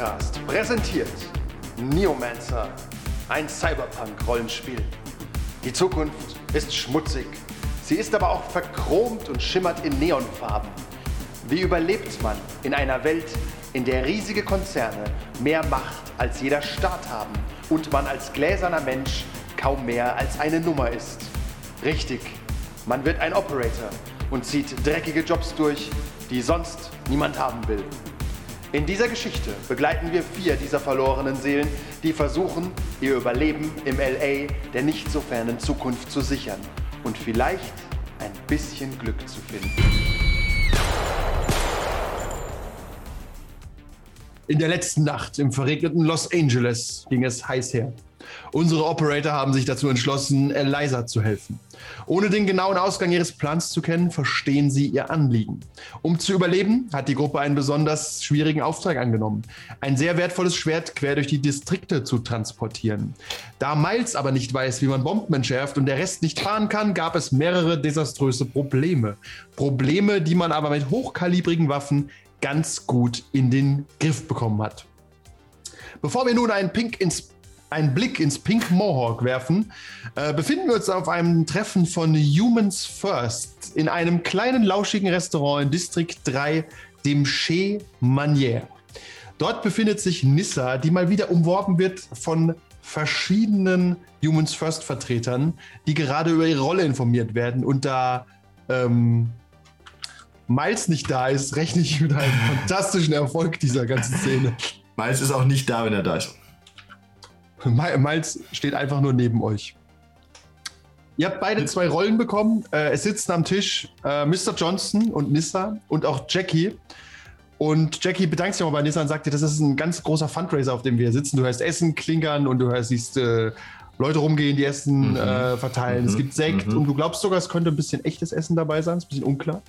Rollenspiel-Podcast präsentiert Neomancer, ein Cyberpunk-Rollenspiel. Die Zukunft ist schmutzig, sie ist aber auch verchromt und schimmert in Neonfarben. Wie überlebt man in einer Welt, in der riesige Konzerne mehr Macht als jeder Staat haben und man als gläserner Mensch kaum mehr als eine Nummer ist? Richtig, man wird ein Operator und zieht dreckige Jobs durch, die sonst niemand haben will. In dieser Geschichte begleiten wir vier dieser verlorenen Seelen, die versuchen, ihr Überleben im LA der nicht so fernen Zukunft zu sichern und vielleicht ein bisschen Glück zu finden. In der letzten Nacht im verregneten Los Angeles ging es heiß her. Unsere Operator haben sich dazu entschlossen, Eliza zu helfen. Ohne den genauen Ausgang ihres Plans zu kennen, verstehen sie ihr Anliegen. Um zu überleben, hat die Gruppe einen besonders schwierigen Auftrag angenommen. Ein sehr wertvolles Schwert quer durch die Distrikte zu transportieren. Da Miles aber nicht weiß, wie man Bomben entschärft und der Rest nicht fahren kann, gab es mehrere desaströse Probleme. Probleme, die man aber mit hochkalibrigen Waffen ganz gut in den Griff bekommen hat. Bevor wir nun einen, Pink ins, einen Blick ins Pink Mohawk werfen, äh, befinden wir uns auf einem Treffen von Humans First in einem kleinen, lauschigen Restaurant in Distrikt 3, dem Chez Manière. Dort befindet sich Nissa, die mal wieder umworben wird von verschiedenen Humans First Vertretern, die gerade über ihre Rolle informiert werden. Und da ähm, Miles nicht da ist, rechne ich mit einem fantastischen Erfolg dieser ganzen Szene. Miles ist auch nicht da, wenn er da ist. Mi- Miles steht einfach nur neben euch. Ihr habt beide zwei Rollen bekommen. Äh, es sitzen am Tisch äh, Mr. Johnson und Nissa und auch Jackie. Und Jackie bedankt sich auch bei Nissa und sagt dir, das ist ein ganz großer Fundraiser, auf dem wir sitzen. Du hörst Essen klinkern und du hörst, siehst äh, Leute rumgehen, die Essen Mhm. äh, verteilen. Es Mhm. gibt Sekt Mhm. und du glaubst sogar, es könnte ein bisschen echtes Essen dabei sein. Ist ein bisschen unklar.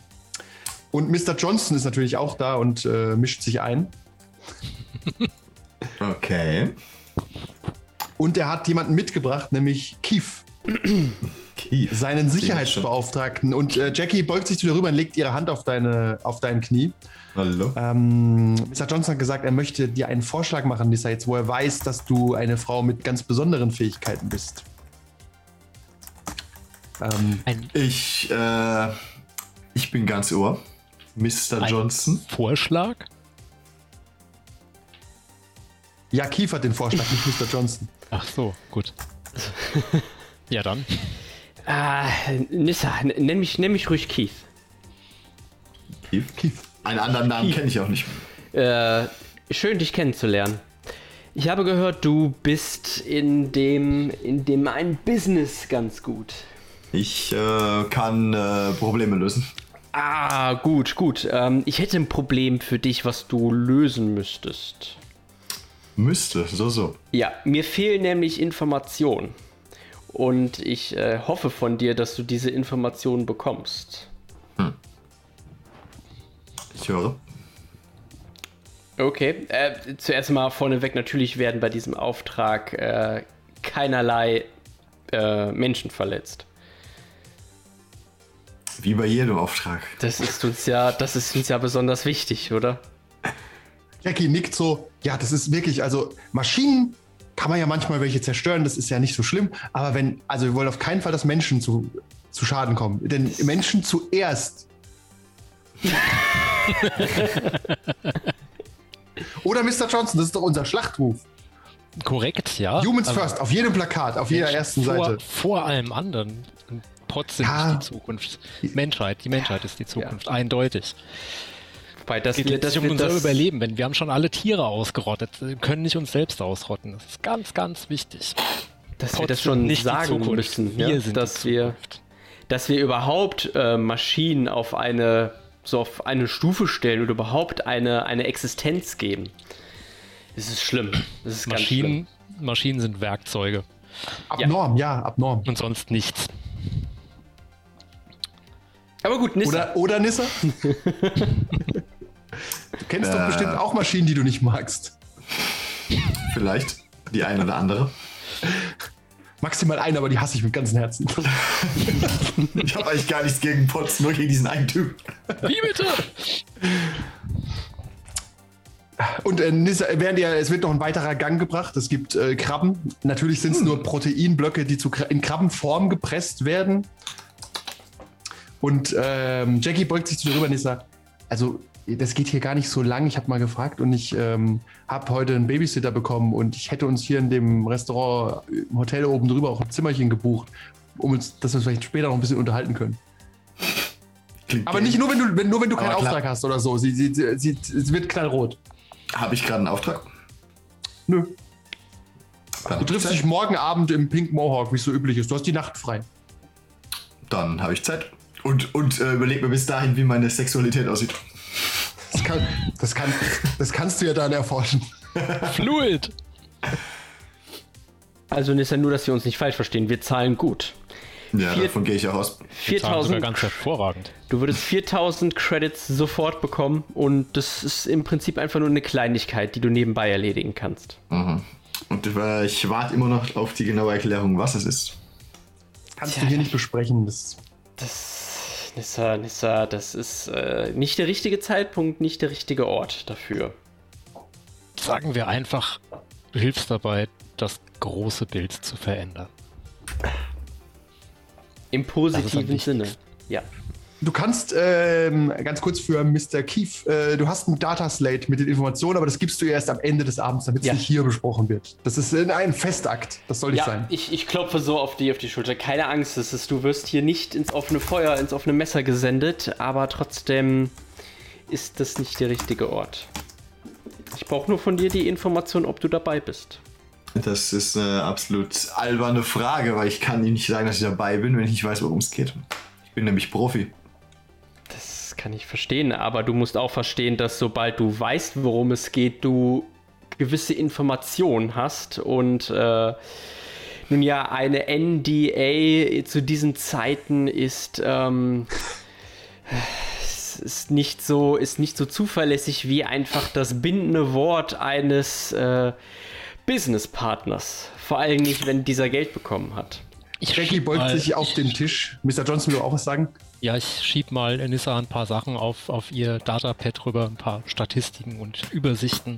Und Mr. Johnson ist natürlich auch da und äh, mischt sich ein. Okay. Und er hat jemanden mitgebracht, nämlich Keith. Keith. seinen Sicherheitsbeauftragten. Und äh, Jackie beugt sich zu dir rüber und legt ihre Hand auf, deine, auf dein Knie. Hallo. Ähm, Mr. Johnson hat gesagt, er möchte dir einen Vorschlag machen, Lisa, jetzt wo er weiß, dass du eine Frau mit ganz besonderen Fähigkeiten bist. Ähm, Ein Ich, äh, ich bin ganz ohr. Mr. Ein- Johnson. Vorschlag? Ja, Keith hat den Vorschlag, nicht Mr. Johnson. Ach so, gut. ja, dann. Ah, Nissa, nenn mich, nenn mich ruhig Keith. Keith. Keith. Einen anderen Namen kenne ich auch nicht. Äh, schön, dich kennenzulernen. Ich habe gehört, du bist in dem, in dem ein Business ganz gut. Ich äh, kann äh, Probleme lösen. Ah, gut, gut. Ähm, ich hätte ein Problem für dich, was du lösen müsstest. Müsste, so, so. Ja, mir fehlen nämlich Informationen. Und ich äh, hoffe von dir, dass du diese Informationen bekommst. Ich höre. Okay, äh, zuerst mal vorneweg, natürlich werden bei diesem Auftrag äh, keinerlei äh, Menschen verletzt. Wie bei jedem Auftrag. Das ist uns ja, das ist uns ja besonders wichtig, oder? Jackie nickt so, ja, das ist wirklich, also Maschinen kann man ja manchmal welche zerstören, das ist ja nicht so schlimm, aber wenn, also wir wollen auf keinen Fall, dass Menschen zu, zu Schaden kommen, denn Menschen zuerst. Oder Mr. Johnson, das ist doch unser Schlachtruf. Korrekt, ja. Humans Also, first, auf jedem Plakat, auf jeder ersten vor, Seite. Vor allem anderen. Sind Ja. nicht die Zukunft. Menschheit, die Menschheit ist die Zukunft, eindeutig. Weil das, geht das um unser das, Überleben. Wenn wir haben schon alle Tiere ausgerottet, wir können nicht uns selbst ausrotten. Das ist ganz, ganz wichtig. dass wir Pots das schon nicht sagen Zukunft. müssen, Wir ja, sind dass wir dass wir überhaupt äh, Maschinen auf eine so auf eine Stufe stellen oder überhaupt eine, eine Existenz geben. Es ist schlimm. Es ist ganz schlimm. Maschinen, Maschinen sind Werkzeuge Abnorm, ja, abnorm. und sonst nichts. Aber gut, Nissa. Oder, oder Nissa? du kennst doch Äh. bestimmt auch Maschinen, die du nicht magst. Vielleicht die eine oder andere. Maximal eine, aber die hasse ich mit ganzem Herzen. Ich habe eigentlich gar nichts gegen Pots, nur gegen diesen einen Typ. Wie bitte? Und äh, Nissa, während ihr, es wird noch ein weiterer Gang gebracht. Es gibt äh, Krabben. Natürlich sind es nur Proteinblöcke, die zu, in Krabbenform gepresst werden. Und ähm, Jackie beugt sich zu dir rüber, Nissa. Also, das geht hier gar nicht so lang. Ich habe mal gefragt und ich ähm, habe heute einen Babysitter bekommen und ich hätte uns hier in dem Restaurant im Hotel oben drüber auch ein Zimmerchen gebucht, um uns, dass wir uns vielleicht später noch ein bisschen unterhalten können. Klingt Aber nicht nur, wenn du, wenn, nur wenn du keinen. Auftrag hast oder so. Sie, sie, sie, sie, es wird knallrot. Habe ich gerade einen Auftrag? Nö. Dann Du triffst dich morgen Abend im Pink Mohawk, wie es so üblich ist. Du hast die Nacht frei. Dann habe ich Zeit. Und, und äh, überleg mir bis dahin, wie meine Sexualität aussieht. Das, kann, das, kann, das kannst du ja dann erforschen. Fluid. Also Nissa, nur, dass wir uns nicht falsch verstehen. Wir zahlen gut. Ja, Vier- davon gehe ich auch aus. Wir zahlen sogar 4000 ganz hervorragend. Du würdest 4000 Credits sofort bekommen und das ist im Prinzip einfach nur eine Kleinigkeit, die du nebenbei erledigen kannst. Mhm. Und äh, ich warte immer noch auf die genaue Erklärung, was es ist. Kannst du hier nicht besprechen. Das, Das, Nissa, Nissa, das ist äh, nicht der richtige Zeitpunkt, nicht der richtige Ort dafür. Sagen wir einfach, du hilfst dabei, das große Bild zu verändern. Im positiven. Sinne. Ja. Du kannst, ähm, ganz kurz für Mr. Keith, äh, du hast ein Dataslate mit den Informationen, aber das gibst du erst am Ende des Abends, damit es Ja. nicht hier besprochen wird. Das ist in ein Festakt. Das soll nicht Ja, sein. ich, ich klopfe so auf die, auf die Schulter. Keine Angst, es ist, du wirst hier nicht ins offene Feuer, ins offene Messer gesendet, aber trotzdem ist das nicht der richtige Ort. Ich brauche nur von dir die Information, ob du dabei bist. Das ist eine absolut alberne Frage, weil ich kann Ihnen nicht sagen, dass ich dabei bin, wenn ich nicht weiß, worum es geht. Ich bin nämlich Profi. Das kann ich verstehen, aber du musst auch verstehen, dass sobald du weißt, worum es geht, du gewisse Informationen hast und äh, nun ja, eine NDA zu diesen Zeiten ist, ähm, ist nicht so, ist nicht so zuverlässig wie einfach das bindende Wort eines äh, Businesspartners. Vor allem nicht, wenn dieser Geld bekommen hat. Ich Jackie schieb beugt sich auf den Tisch. Mr. Johnson will auch was sagen. Ja, ich schieb mal Nissa ein paar Sachen auf, auf ihr Datapad rüber, ein paar Statistiken und Übersichten.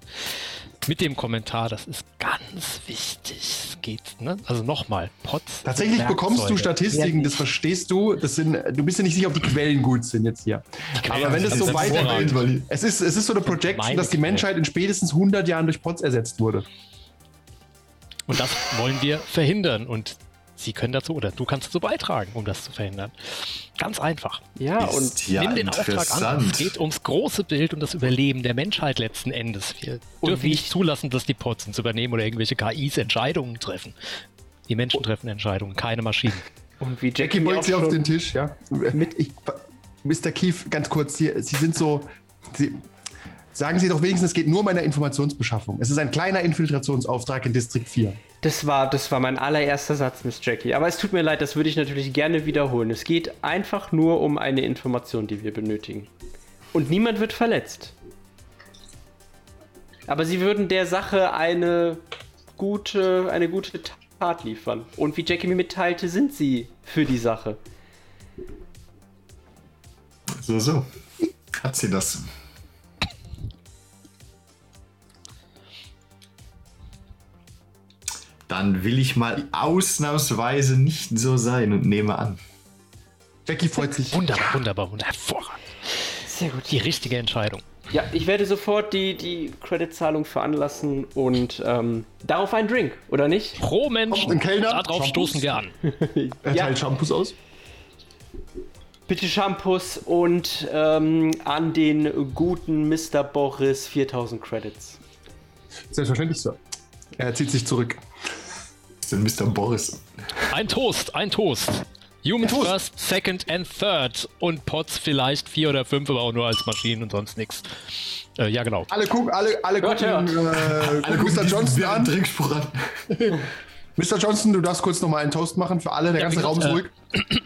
Mit dem Kommentar, das ist ganz wichtig. Es geht, ne? Also nochmal, Pots. Tatsächlich bekommst du. Statistiken, das verstehst du. Das sind, du bist ja nicht sicher, ob die Quellen gut sind jetzt hier. Aber wenn es so weitergeht, es ist, es ist so eine Projection, dass die. Menschheit in spätestens 100 Jahren durch Pots ersetzt wurde. Und das wollen wir verhindern. Und Sie können dazu, oder du kannst dazu beitragen, um das zu verhindern. Ganz einfach. Ja, Ist und ja Nimm den Auftrag an. Es geht ums große Bild und das Überleben der Menschheit letzten Endes. Wir Und dürfen nicht ich- zulassen, dass die Pots uns übernehmen oder irgendwelche KIs Entscheidungen treffen. Die Menschen treffen Entscheidungen, keine Maschinen. und wie Jackie Jackie auch sie auf den Tisch, ja. Mit, ich, Mr. Keith, ganz kurz, Sie, sie sind so. Sie, sagen Sie doch wenigstens, es geht nur um eine Informationsbeschaffung. Es ist ein kleiner Infiltrationsauftrag in Distrikt 4. Das war, das war mein allererster Satz, Miss Jackie. Aber es tut mir leid, das würde ich natürlich gerne wiederholen. Es geht einfach nur um eine Information, die wir benötigen. Und niemand wird verletzt. Aber sie würden der Sache eine gute, eine gute Tat liefern. Und wie Jackie mir mitteilte, sind sie für die Sache. So, so. Hat sie das. Dann will ich mal ausnahmsweise nicht so sein und nehme an. Jackie freut sich. Wunderbar, wunderbar, wunderbar. Hervorragend. Sehr gut. Die richtige Entscheidung. Ja, ich werde sofort die, die Creditzahlung veranlassen und ähm, darauf einen Drink, oder nicht? Pro Mensch, ein Kellner, darauf Shampoos. stoßen wir an. Er Ja. teilt Shampoos aus. Bitte Shampoos und ähm, an den guten Mr. Boris 4000 Credits. Selbstverständlich, Sir. Er zieht sich zurück. Denn Mr. Boris. Ein Toast, ein Toast. Humans Toast. first, second and third. Und Pots vielleicht vier oder fünf, aber auch nur als Maschinen und sonst nichts. Äh, ja, genau. Alle gucken, alle, alle Hört, gucken, äh, gucken Mr. Johnson an. An. Mr. Johnson, du darfst kurz nochmal einen Toast machen für alle. Der Ja, ganze Raum ist gesagt,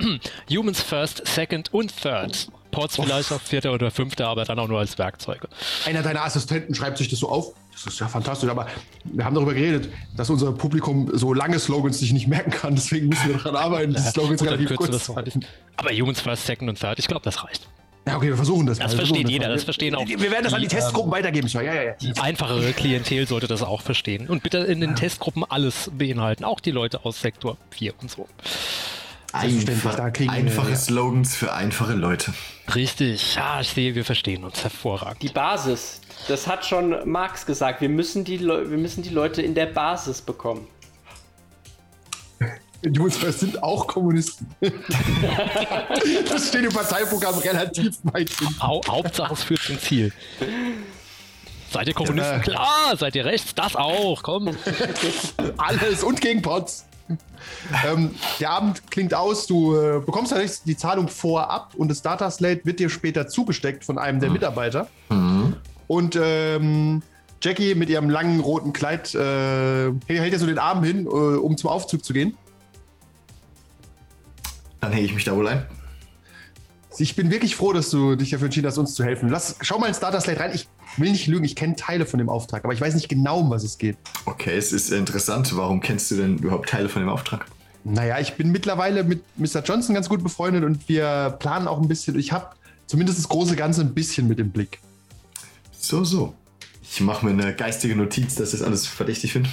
ruhig. Humans first, second und third. Pots vielleicht auf vierter oder fünfter, aber dann auch nur als Werkzeuge. Einer deiner Assistenten schreibt sich das so auf. Das ist ja fantastisch, aber wir haben darüber geredet, dass unser Publikum so lange Slogans sich nicht merken kann. Deswegen müssen wir daran arbeiten, die Slogans relativ kurz zu halten. Aber Humans first, second und third, ich glaube, das reicht. Ja, okay, wir versuchen das. Das mal. Versteht jeder, mal. das verstehen auch Wir werden das an die Testgruppen weitergeben, Sir. Ja, ja, ja. Die einfachere Klientel sollte das auch verstehen. Und bitte in den Testgruppen alles beinhalten, auch die Leute aus Sektor 4 und so. Selbstverständlich, da kriegen wir- einfache ja. Slogans für einfache Leute. Richtig, ja, ich sehe, wir verstehen uns hervorragend. Die Basis, das hat schon Marx gesagt. Wir müssen die, Leu wir müssen die Leute in der Basis bekommen. Die uns sind auch Kommunisten. das steht im Parteiprogramm relativ weit hinten. Hau Hauptsache es führt zum Ziel. Seid ihr Kommunisten? Ja. Klar, seid ihr rechts? Das auch, komm. Alles und gegen Pots. ähm, der Abend klingt aus, du äh, bekommst tatsächlich die Zahlung vorab und das Data Slate wird dir später zugesteckt von einem der Mitarbeiter. Und ähm, Jackie mit ihrem langen roten Kleid äh, hält ja so den Arm hin, äh, um zum Aufzug zu gehen. Dann hänge ich mich da wohl ein. Ich bin wirklich froh, dass du dich dafür entschieden hast, uns zu helfen. Lass, schau mal ins Data Slate rein. Ich will nicht lügen, ich kenne Teile von dem Auftrag, aber ich weiß nicht genau, um was es geht. Okay, es ist interessant. Warum kennst du denn überhaupt Teile von dem Auftrag? Naja, ich bin mittlerweile mit Mr. Johnson ganz gut befreundet und wir planen auch ein bisschen. Ich habe zumindest das große Ganze ein bisschen mit im Blick. So, so. Ich mache mir eine geistige Notiz, dass ich das alles verdächtig finde.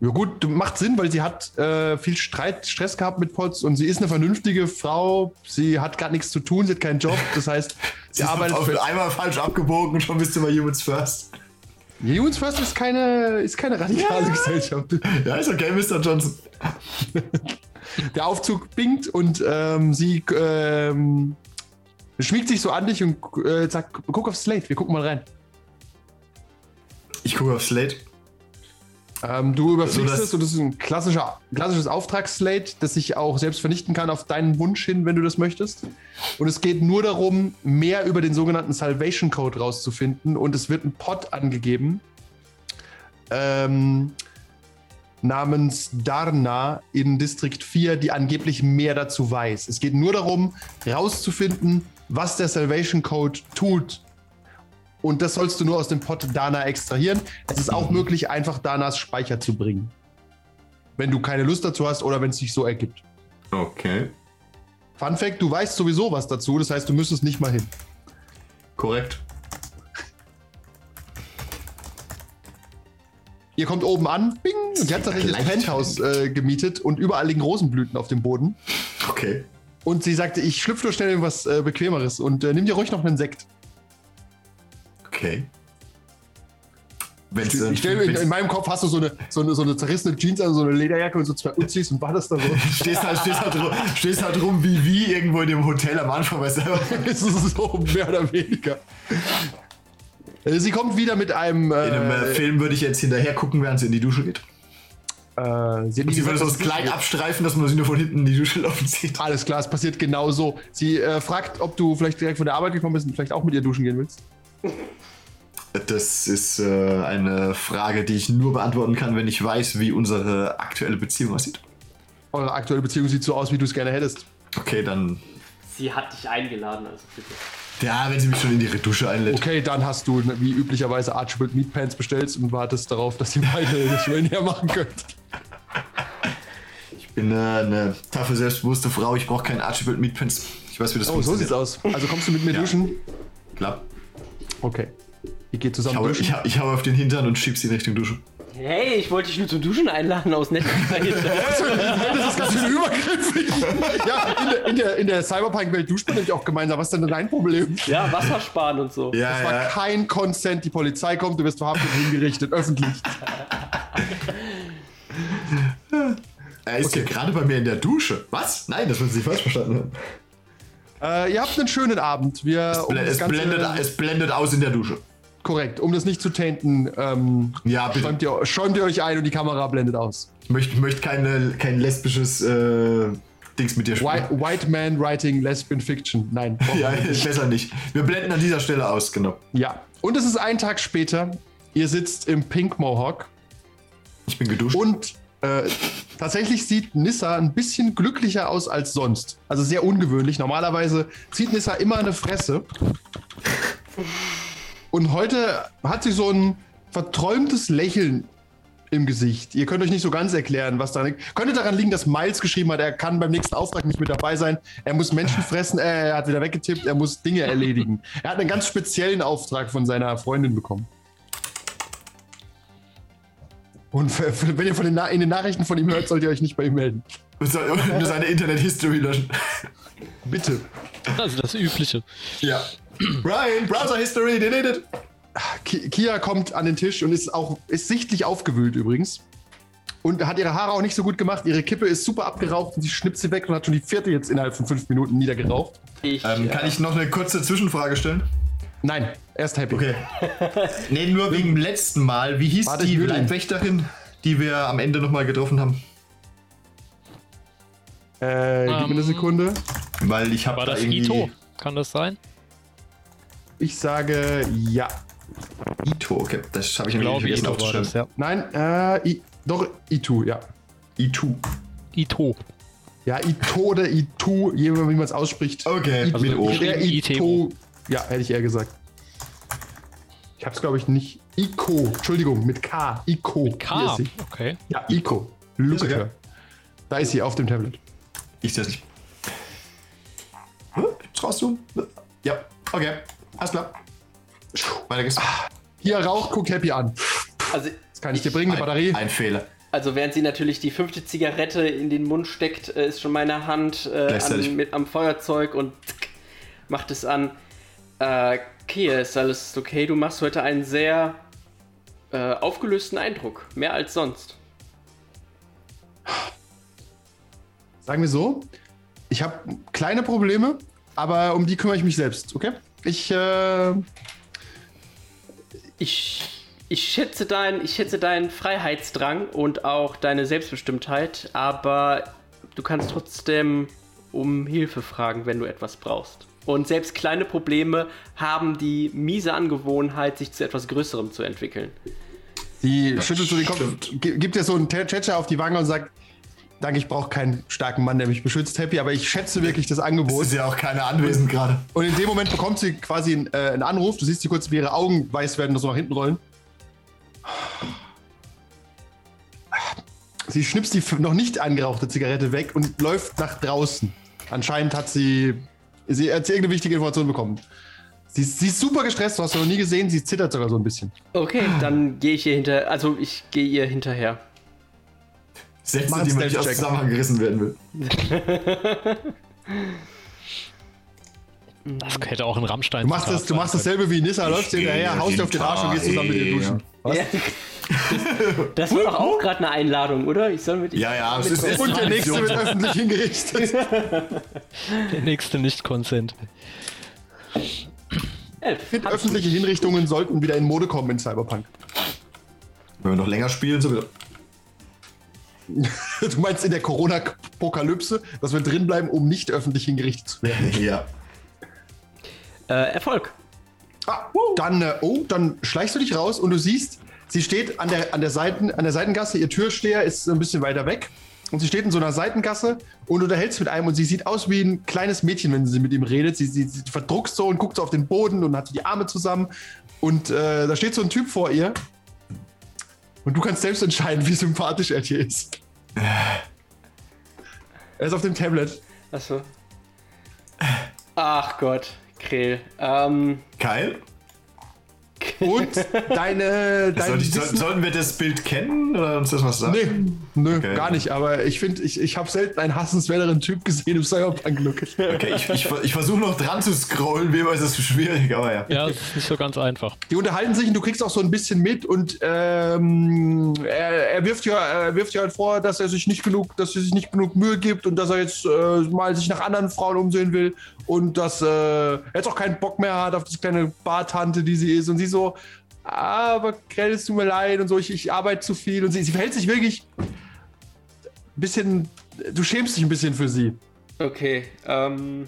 Ja gut, macht Sinn, weil sie hat äh, viel Streit, Stress gehabt mit Potts und sie ist eine vernünftige Frau. Sie hat gerade nichts zu tun, sie hat keinen Job. Das heißt, sie arbeitet auf einmal falsch abgebogen und schon bist du bei Humans First. Humans First ist keine, ist keine radikale Gesellschaft. Ja, ist okay, Mr. Johnson. Der Aufzug bingt und ähm, sie ähm, schmiegt sich so an dich und äh, sagt, guck aufs Slate, wir gucken mal rein. Ich gucke auf Slate. Ähm, du überfliegst So, dass- es und das ist ein klassischer, klassisches Auftragsslate, das sich auch selbst vernichten kann auf deinen Wunsch hin, wenn du das möchtest. Und es geht nur darum, mehr über den sogenannten Salvation Code rauszufinden. Und es wird ein Pod angegeben ähm, namens Darna in Distrikt 4, die angeblich mehr dazu weiß. Es geht nur darum, rauszufinden, was der Salvation Code tut und das sollst du nur aus dem Pot Dana extrahieren. Es ist auch möglich, einfach Danas Speicher zu bringen. Wenn du keine Lust dazu hast oder wenn es sich so ergibt. Okay. Fun Fact: Du weißt sowieso was dazu, das heißt, du müsstest nicht mal hin. Korrekt. Ihr kommt oben an, bing, und sie hat tatsächlich das. Penthouse äh, gemietet und überall liegen Rosenblüten auf dem Boden. Okay. Und sie sagte, ich schlüpfe nur schnell in was äh, Bequemeres und äh, nimm dir ruhig noch einen Sekt. Okay. Wenn's, Ich stell, in, in meinem Kopf hast du so eine, so, eine, so eine zerrissene Jeans an, so eine Lederjacke und so zwei Uzis und wartest da so. stehst, halt, stehst, halt rum, stehst halt rum wie wie irgendwo in dem Hotel am Anfang, weißt du? Ist so mehr oder weniger. Äh, Sie kommt wieder mit einem. Äh, In einem äh, Film würde ich jetzt hinterher gucken, während sie in die Dusche geht. äh, sie sie gesagt, würde so das es Kleid abstreifen, dass man sie nur von hinten in die Dusche laufen sieht. Alles klar, es passiert genau so. Sie äh, fragt, ob du vielleicht direkt von der Arbeit gekommen bist und vielleicht auch mit ihr duschen gehen willst. Das ist äh, eine Frage, die ich nur beantworten kann, wenn ich weiß, wie unsere aktuelle Beziehung aussieht. Eure aktuelle Beziehung sieht so aus, wie du es gerne hättest. Okay, dann. Sie hat dich eingeladen, also bitte. Ja, wenn sie mich schon in ihre Dusche einlädt. Okay, dann hast du wie üblicherweise Archibald Meat Pants bestellt und wartest darauf, dass die beide das schön hermachen könnt. Ich bin äh, eine taffe, selbstbewusste Frau. Ich brauche keinen Archibald Meat Pants. Ich weiß, wie das Oh, so sieht's aus. Also kommst du mit mir Ja. duschen? Klar. Okay. Ihr geht Ich zusammen hau, duschen. ich, hau, ich hau auf den Hintern und schieb sie in Richtung Dusche. Hey, ich wollte dich nur zum Duschen einladen aus Nettigkeit. Das ist ganz schön übergriffig. Ja, in der, in der, in der Cyberpunk-Welt duscht man nämlich auch gemeinsam. Was ist denn dein Problem? ja, Wasser sparen und so. Ja, Es war ja. kein Consent, die Polizei kommt, du wirst verhaftet und hingerichtet, öffentlich. Er ist ja gerade bei mir in der Dusche. Was? Nein, das wird Sie falsch verstanden haben. Äh, ihr habt einen schönen Abend. Wir, um Bl- das es, blendet, es blendet aus in der Dusche. Korrekt, um das nicht zu tainten, ähm, Ja, bitte. schäumt, ihr, schäumt ihr euch ein und die Kamera blendet aus. Ich möchte, möchte keine, kein lesbisches äh, Dings mit dir spielen. White, white Man Writing Lesbian Fiction. Nein. Ja, besser nicht. Wir blenden an dieser Stelle aus, genau. ja. Und es ist ein Tag später. Ihr sitzt im Pink Mohawk Ich bin geduscht. und äh, tatsächlich sieht Nissa ein bisschen glücklicher aus als sonst. Also sehr ungewöhnlich. Normalerweise zieht Nissa immer eine Fresse. Und heute hat sie so ein verträumtes Lächeln im Gesicht. Ihr könnt euch nicht so ganz erklären, was liegt. Könnte daran liegen, dass Miles geschrieben hat, er kann beim nächsten Auftrag nicht mit dabei sein. Er muss Menschen fressen, äh, er hat wieder weggetippt, er muss Dinge erledigen. Er hat einen ganz speziellen Auftrag von seiner Freundin bekommen. Und wenn ihr von den Na in den Nachrichten von ihm hört, sollt ihr euch nicht bei ihm melden. Und seine Internet-History löschen. Bitte. Also das Übliche. Ja. Ryan, Browser History deleted. Ki Kia kommt an den Tisch und ist auch ist sichtlich aufgewühlt übrigens. Und hat ihre Haare auch nicht so gut gemacht. Ihre Kippe ist super abgeraucht und sie schnippt sie weg und hat schon die vierte jetzt innerhalb von fünf Minuten niedergeraucht. Ich, Ähm, kann ich noch eine kurze Zwischenfrage stellen? Nein, er ist happy. Okay. nee, nur wegen dem letzten Mal. Wie hieß Warte, die. Leibwächterin, die wir am Ende nochmal getroffen haben? Äh, gib mir eine Ähm, Sekunde. Weil ich habe War da das irgendwie... Ito? Kann das sein? Ich sage ja. Ito, okay. Das habe ich Ich nämlich glaube, vergessen Ito war das, aufzuschreiben. ja. Nein, äh, I, doch, Itu, ja. Ito. Ito. Ja, Ito oder Itu, je nachdem, wie man es ausspricht. Okay, Ito, mit O. Der. Ito. Ja, hätte ich eher gesagt. Ich hab's, glaube ich, nicht. Iko, Entschuldigung, mit K. Iko. Hier ist K. sie. Okay. Ja, Ist at okay. Da ist sie auf dem Tablet. Ich sehe es nicht. Hä? Gibt's rauszoomen? Ja, okay. Alles klar. Weiter geht's. Hier Rauch, guckt Happy an. also, Das kann ich dir bringen, eine Batterie. Ein Fehler. also während sie natürlich die fünfte Zigarette in den Mund steckt, äh, ist schon meine Hand äh, an, mit, am Feuerzeug und tsk, macht es an. Äh, Kia, ist alles okay? Du machst heute einen sehr äh, aufgelösten Eindruck. Mehr als sonst. Sagen wir so, ich habe kleine Probleme, aber um die kümmere ich mich selbst, okay? Ich, äh, Ich, ich, schätze dein, ich schätze deinen Freiheitsdrang und auch deine Selbstbestimmtheit, aber du kannst trotzdem um Hilfe fragen, wenn du etwas brauchst. Und selbst kleine Probleme haben die miese Angewohnheit, sich zu etwas Größerem zu entwickeln. sie schüttelt so den Kopf, gi- gibt dir so einen Tätscher auf die Wange und sagt, danke, ich brauche keinen starken Mann, der mich beschützt, Happy, aber ich schätze wirklich das Es Angebot. ist ja auch keiner anwesend gerade. Und in dem Moment bekommt sie quasi einen, äh, einen Anruf. Du siehst sie kurz, wie ihre Augen weiß werden und so nach hinten rollen. Sie schnipst die noch nicht angerauchte Zigarette weg und läuft nach draußen. Anscheinend hat sie, sie, hat sie irgendeine wichtige Information bekommen. Sie, ist- sie ist super gestresst, du hast sie noch nie gesehen, sie zittert sogar so ein bisschen. Okay, dann gehe ich ihr hinter, also ich gehe ihr hinterher. Sätze, Mach die man nicht aus. Zusammenhang gerissen werden will. Das hätte auch ein Rammstein. Du machst, das, du machst dasselbe wie Nissa, läufst dir hinterher, haust dir auf den Arsch und gehst zusammen mit ihr duschen. Was? Ja. Das war doch auch gerade eine Einladung, oder? Ich soll mit Ja, ja, es ist, Und der nächste wird öffentlich hingerichtet. Der nächste Nicht-Consent. Elf. Öffentliche Hinrichtungen sollten wieder in Mode kommen in Cyberpunk. Wenn wir noch länger spielen, so wieder. Du meinst in der Corona-Apokalypse, dass wir drinbleiben, um nicht öffentlich hingerichtet zu werden? Ja. Äh, Erfolg. Ah, dann, äh, oh, dann schleichst du dich raus und du siehst, sie steht an der, an der, Seiten, an der Seitengasse, ihr Türsteher ist ein bisschen weiter weg. Und sie steht in so einer Seitengasse und unterhält sich mit einem und sie sieht aus wie ein kleines Mädchen, wenn sie mit ihm redet. Sie, sie, sie verdruckst so und guckt so auf den Boden und hat so die Arme zusammen. Und äh, da steht so ein Typ vor ihr. Und du kannst selbst entscheiden, wie sympathisch er dir ist. Er ist auf dem Tablet. Achso. Ach Gott, Krill. Ähm, Keil? Und deine. dein Soll ich, soll, Wissen- sollten wir das Bild kennen oder uns das was sagen? Nee, nö, Okay. gar nicht. Aber ich finde, ich, ich habe selten einen hassenswerteren Typ gesehen im Cyberpunk-Look. Okay, ich, ich, ich versuche noch dran zu scrollen, wie immer ist das schwierig, aber ja. Ja, das ist nicht so ganz einfach. Die unterhalten sich und du kriegst auch so ein bisschen mit und ähm, er, er wirft ja, er wirft ja halt vor, dass er sich nicht genug, dass er sich nicht genug Mühe gibt und dass er jetzt äh, mal sich nach anderen Frauen umsehen will und dass äh, er jetzt auch keinen Bock mehr hat auf diese kleine Bartante, die sie ist und sie so, "Ah, aber Grell, es tut mir leid und so, ich, ich arbeite zu viel und sie, sie verhält sich wirklich ein bisschen, du schämst dich ein bisschen für sie. Okay, ähm,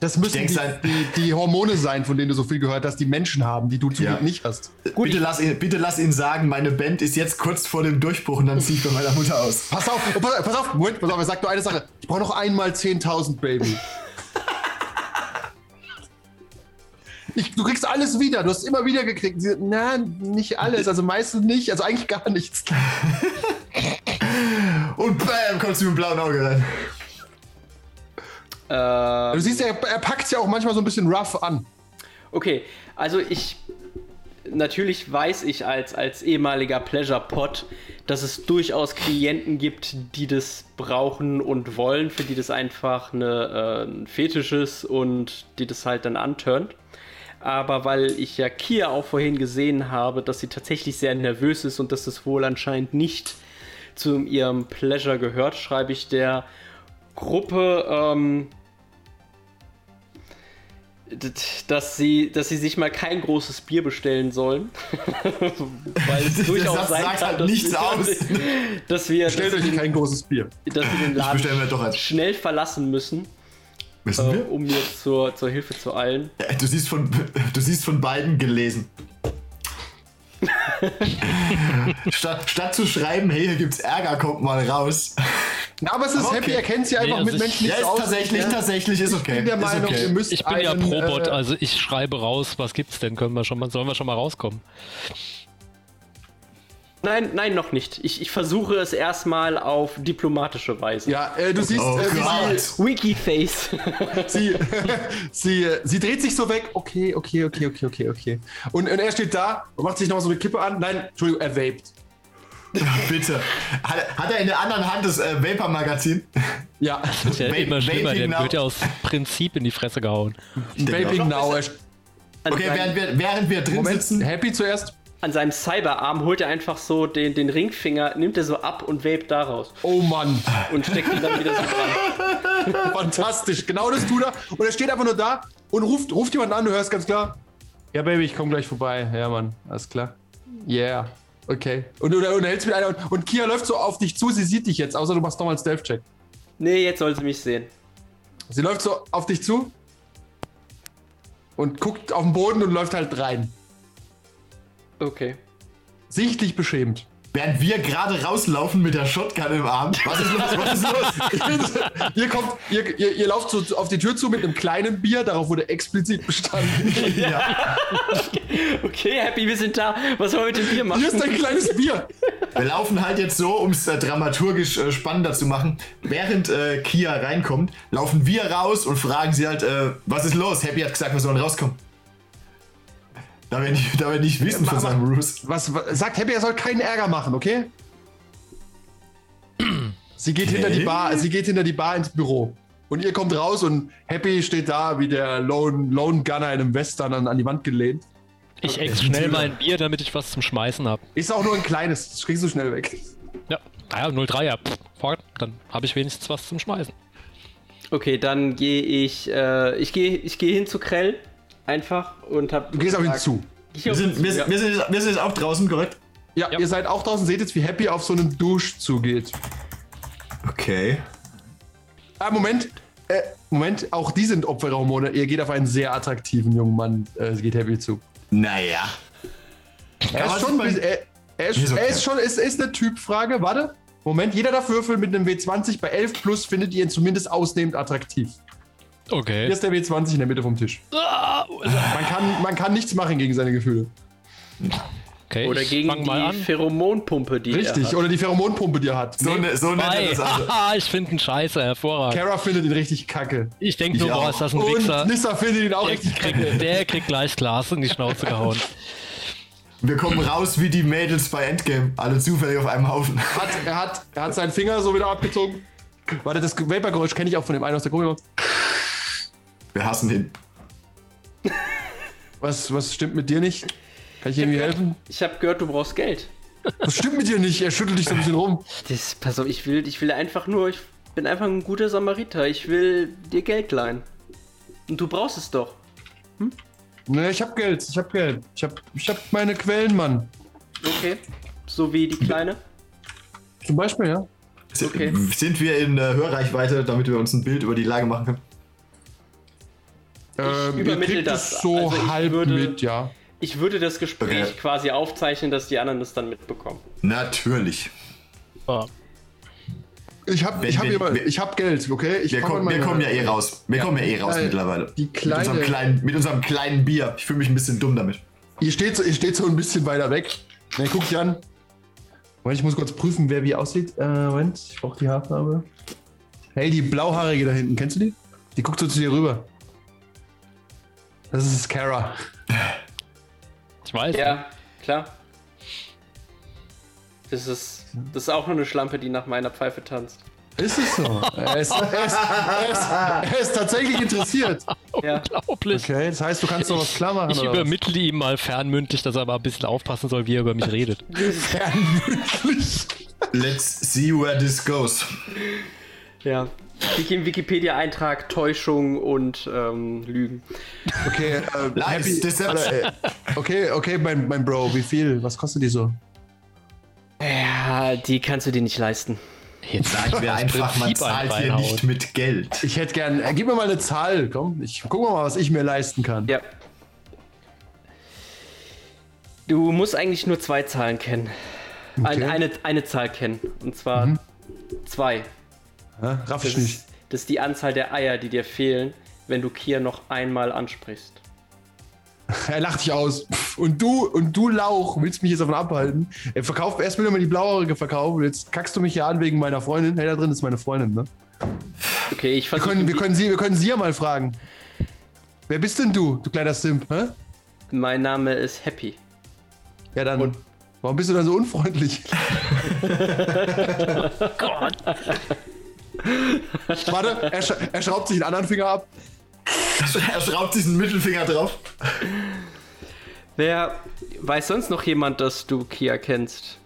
Das müssen die, sein- die, die Hormone sein, von denen du so viel gehört hast, die Menschen haben, die du zum Ja. Nicht hast. bitte, lass ihn, bitte lass ihn sagen, meine Band ist jetzt kurz vor dem Durchbruch und dann ziehe ich bei meiner Mutter aus. Pass auf, oh, pass, pass auf, Moment, pass auf, er sagt nur eine Sache. Ich brauche noch einmal 10.000, Baby. Ich, du kriegst alles wieder, du hast immer wieder gekriegt. Sie, na, nicht alles, also meistens nicht, also eigentlich gar nichts. Und bam, kommst du mit dem blauen Auge rein. äh, Du siehst, er, er packt ja auch manchmal so ein bisschen rough an. Okay, also ich. Natürlich weiß ich als, als ehemaliger Pleasure Pot, dass es durchaus Klienten gibt, die das brauchen und wollen, für die das einfach eine, äh, ein Fetisch ist und die das halt dann anturnt. Aber weil ich ja Kia auch vorhin gesehen habe, dass sie tatsächlich sehr nervös ist und dass das wohl anscheinend nicht zu ihrem Pleasure gehört, schreibe ich der Gruppe, ähm, dass sie, dass sie sich mal kein großes Bier bestellen sollen. Weil es durchaus Satz sein kann, halt dass, nichts wir, aus. dass wir, Stellt dass, euch kein großes Bier. dass wir den Laden schnell verlassen müssen, Wissen äh, wir? um mir zur, zur Hilfe zu eilen. Ja, du, siehst von, du siehst von beiden gelesen. statt, statt zu schreiben, hey, hier gibt's Ärger, kommt mal raus. Na, aber es ist Aber happy, okay. er kennt sie einfach Nee, mit ich- Menschen Ja, nicht ist so aus. tatsächlich, Ja. tatsächlich, ist Ich okay. bin der Meinung, okay. ihr müsst Ich bin ja einen, Probot, äh, also ich schreibe raus, was gibt's denn? Können wir schon mal, sollen wir schon mal rauskommen? Nein, nein, noch nicht. Ich, ich versuche es erstmal auf diplomatische Weise. Ja, äh, du siehst, Oh äh, wie Gott. Wikiface. sie, sie, sie, sie dreht sich so weg. Okay, okay, okay, okay, okay, okay. Und, und er steht da und macht sich noch so eine Kippe an. Nein, Entschuldigung, er vaped. Bitte. Hat, hat er in der anderen Hand das äh, Vapor-Magazin? Ja, Das ist ja immer schlimmer, der wird ja aus Prinzip in die Fresse gehauen. Vaping now. Er, Okay, während wir, während wir drin Moment, sitzen. Happy zuerst. An seinem Cyberarm holt er einfach so den, den Ringfinger, nimmt er so ab und vape daraus. Oh Mann, Und steckt ihn dann wieder so dran. fantastisch. Genau das tut er. Und er steht einfach nur da und ruft, ruft jemanden an. Du hörst ganz klar. Ja, Baby, ich komme gleich vorbei. Ja, Mann, alles klar. Yeah. Okay. Und du unterhältst mit einer. Und, und Kia läuft so auf dich zu. Sie sieht dich jetzt, außer du machst nochmal einen Stealth-Check. Nee, jetzt soll sie mich sehen. Sie läuft so auf dich zu und guckt auf den Boden und läuft halt rein. Okay. Sichtlich beschämt. Während wir gerade rauslaufen mit der Shotgun im Arm. Was ist los? Was ist los? ihr kommt, ihr, ihr, ihr lauft so auf die Tür zu mit einem kleinen Bier, darauf wurde explizit bestanden. ja. Okay, Happy, wir sind da. Was wollen wir mit dem Bier machen? Hier ist ein kleines Bier. Wir laufen halt jetzt so, um es äh, dramaturgisch äh, spannender zu machen. Während äh, Kia reinkommt, laufen wir raus und fragen sie halt, äh, was ist los? Happy hat gesagt, wir sollen rauskommen. Da wir nicht, da wir nicht wissen von seinem Bruce. Was, was sagt Happy, er soll keinen Ärger machen, okay? Sie geht hinter die Bar, sie geht hinter die Bar ins Büro. Und ihr kommt raus und Happy steht da wie der Lone, Lone Gunner in einem Western an, an die Wand gelehnt. Ich ex schnell mein Bier, damit ich was zum Schmeißen habe. Ist auch nur ein kleines, das kriegst du schnell weg. Ja, naja, 03er. Pff, fort, dann habe ich wenigstens was zum Schmeißen. Okay, dann gehe ich, äh, ich gehe ich gehe hin zu Krell. Einfach und hab. Du gehst auf ihn zu. Wir sind, wir, ja. wir, sind, wir sind jetzt auch draußen, korrekt? Ja, Ja. ihr seid auch draußen, seht jetzt, wie Happy auf so einen Dusch zugeht. Okay. Ah, Moment. Äh, Moment, auch die sind Opferhormone. Ihr geht auf einen sehr attraktiven jungen Mann, äh, geht Happy zu. Naja. Er ist schon, er, er ist, Ist okay. er ist schon, ist, ist eine Typfrage. Warte. Moment, jeder darf würfeln mit einem W20. Bei 11 plus findet ihr ihn zumindest ausnehmend attraktiv. Hier Okay. ist der W20 in der Mitte vom Tisch. Ah, Man kann, man kann nichts machen gegen seine Gefühle. okay Oder ich gegen fang die mal an. Pheromonpumpe, die er Richtig. hat. Oder die Pheromonpumpe, die er hat. So, ne, so nennt er das also. haha, ich finde ihn scheiße, hervorragend. Kara findet ihn richtig kacke. Ich denke nur, boah, auch. ist das ein Und Wichser. Nissa findet ihn auch Der richtig kacke. kriegt, der kriegt gleich Glas in die Schnauze gehauen. Wir kommen raus wie die Mädels bei Endgame. Alle zufällig auf einem Haufen. Hat, er, hat, er hat seinen Finger so wieder abgezogen. Warte, das Vaporgeräusch kenne ich auch von dem einen aus der Gruppe. Wir hassen ihn. Was, was stimmt mit dir nicht? Kann ich dir irgendwie helfen? Ich habe gehört, du brauchst Geld. Was stimmt mit dir nicht? Er schüttelt dich so ein bisschen rum. Das, pass auf, ich will, ich will einfach nur, ich bin einfach ein guter Samariter. Ich will dir Geld leihen. Und du brauchst es doch. Ne, ich hab Geld, ich hab Geld. Ich hab, ich hab meine Quellen, Mann. Okay. So wie die Kleine. Zum Beispiel, ja. Sind, Okay. sind wir in äh, Hörreichweite, damit wir uns ein Bild über die Lage machen können? Ähm, ihr übermittel kriegt das. es so Also ich halb würde- mit, ja. Ich würde das Gespräch Okay. quasi aufzeichnen, dass die anderen das dann mitbekommen. Natürlich. Ah, Ich hab, Wenn ich hab, wir- immer, wir- ich hab Geld, okay? Ich Wir, komm wir kommen ja eh raus. Wir kommen ja eh raus Äh, mittlerweile. die mit, unserem kleine- kleinen, mit unserem kleinen Bier. Ich fühle mich ein bisschen dumm damit. Ihr steht, so, ihr steht so ein bisschen weiter weg. Ne, guck dich an. Moment, ich muss kurz prüfen, wer wie aussieht. Äh, Moment, ich brauche die Haarfarbe. Hey, die blauhaarige da hinten, kennst du die? Die guckt so zu dir rüber. Das ist Kara. ich weiß. Ja, klar. Das ist, das ist auch nur eine Schlampe, die nach meiner Pfeife tanzt. Ist es so? er, ist, er, ist, er, ist, er ist tatsächlich interessiert. Ja. Unglaublich. Okay, das heißt, du kannst noch was klar machen. Ich was? übermittle ihm mal fernmündlich, dass er mal ein bisschen aufpassen soll, wie er über mich redet. Let's see where this goes. Ja. Wikipedia-Eintrag Täuschung und ähm, Lügen. Okay, äh, happy, Deception. Äh, okay, okay, mein, mein Bro, wie viel? Was kostet die so? Ja, die kannst du dir nicht leisten. Jetzt Sagen wir das einfach, man zahlt hier nicht mit Geld. Ich hätte gern, äh, gib mir mal eine Zahl, komm. Ich guck mal, was ich mir leisten kann. Ja. Du musst eigentlich nur zwei Zahlen kennen. Ein, eine, eine Zahl kennen. Und zwar zwei. Raff ich Das nicht. ist, das ist die Anzahl der Eier, die dir fehlen, wenn du Kia noch einmal ansprichst. Er lacht dich aus. Und du, und du Lauch, willst mich jetzt davon abhalten? Er verkauft erst will er mir die blauhaarige verkaufen. und Jetzt kackst du mich hier an wegen meiner Freundin. Hey, da drin ist meine Freundin, ne? Okay, ich Wir können, wir können, sie, wir können sie ja mal fragen. Wer bist denn du, du kleiner Simp? Hä? Mein Name ist Happy. Ja, dann. Warum bist du dann so unfreundlich? Warte, er, sch er schraubt sich den anderen Finger ab. Er schraubt diesen Mittelfinger drauf. Wer weiß sonst noch jemand, dass du Kia kennst?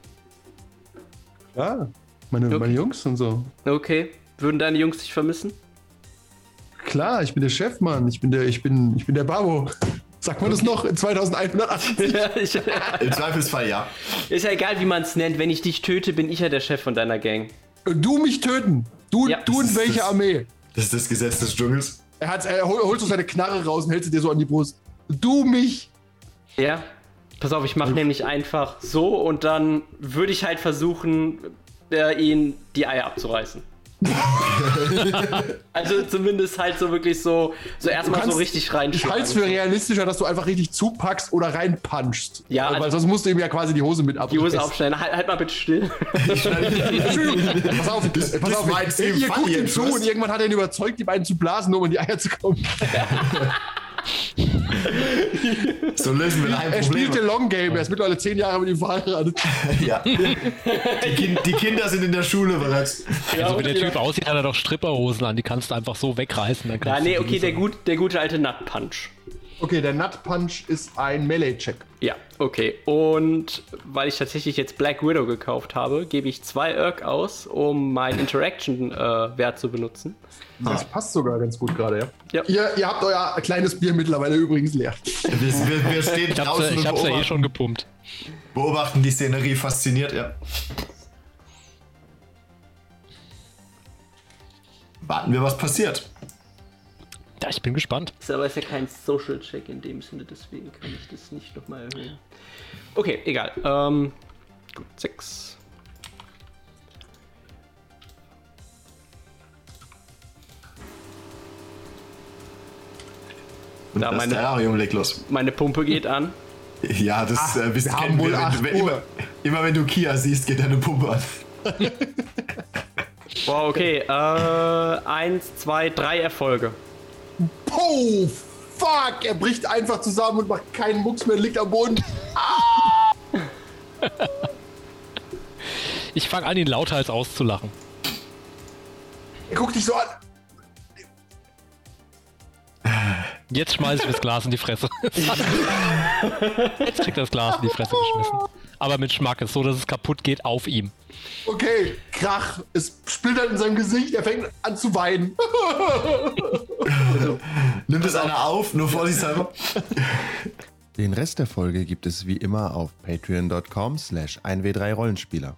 Ja, meine, meine Jungs und so. Okay. Würden deine Jungs dich vermissen? Klar, ich bin der Chef, Mann. Ich bin der, ich bin, ich bin der Babo. Sagt man das noch in 2180? Ja, ich, Im Zweifelsfall ja. ist ja egal, wie man es nennt. Wenn ich dich töte, bin ich ja der Chef von deiner Gang. Du mich töten. Du, Ja. du in Das welche ist- Armee? Das ist das Gesetz des Dschungels. Er, hat, er hol- holt so seine Knarre raus und hält sie dir so an die Brust. Du mich. Ja. Pass auf, ich mache nämlich einfach so und dann würde ich halt versuchen, äh, ihn die Eier abzureißen. also zumindest halt so wirklich so, so erstmal so richtig Ich reinschlagen. halte es für realistischer, dass du einfach richtig zupackst oder reinpunchst. Ja, Weil also- sonst musst du ihm ja quasi die Hose mit die abreißen. Hose aufschneiden. Halt, halt mal bitte still. Pass auf, pass das auf. ihr guckt ihm zu und irgendwann hat er ihn überzeugt, die beiden zu blasen, nur um in die Eier zu kommen. So lösen wir ein Er spielt den Problem. Long Game. Er ist mittlerweile zehn Jahre mit ihm verheiratet. Ja. Die, kind, die Kinder sind in der Schule bereits. Also, wenn der Typ aussieht, hat er doch Stripperhosen an. Die kannst du einfach so wegreißen. Dann Ja, nee, okay, der, gut, der gute alte Nut Punch. Okay, der Nut Punch ist ein Melee-Check. Ja, okay. Und weil ich tatsächlich jetzt Black Widow gekauft habe, gebe ich zwei Erg aus, um meinen Interaction-Wert zu benutzen. Das passt sogar ganz gut gerade, ja. Ja. Ihr, ihr habt euer kleines Bier mittlerweile übrigens leer. Wir, wir, wir stehen Ich hab's, draußen ja- ich hab's ja eh schon gepumpt. beobachten die Szenerie fasziniert, ja. Warten wir, was passiert. Ja, ich bin gespannt. Ist aber ist ja kein Social Check in dem Sinne, deswegen kann ich das nicht nochmal erhöhen. Okay, egal. Ähm, gut, 6. Und Ja, das meine- Terrarium legt los. Meine Pumpe geht an. Ja, das äh, wisst wir kennen wir. Wenn, wenn, immer, immer wenn du Kia siehst, geht deine Pumpe an. Wow, okay. Äh, eins, zwei, drei Erfolge. Oh, fuck! Er bricht einfach zusammen und macht keinen Mucks mehr, liegt am Boden. Ah! ich fange an, ihn lauter als auszulachen. Er guckt dich so an. Jetzt schmeiße ich das Glas in die Fresse. Jetzt kriegt er das Glas in die Fresse geschmissen. Aber mit Schmack ist so dass es kaputt geht auf ihm. Okay, Krach. Es splittert in seinem Gesicht. Er fängt an zu weinen. Nimmt es einer auf, nur vorsichtshalber. Den Rest der Folge gibt es wie immer auf patreon.com slash 1w3rollenspieler.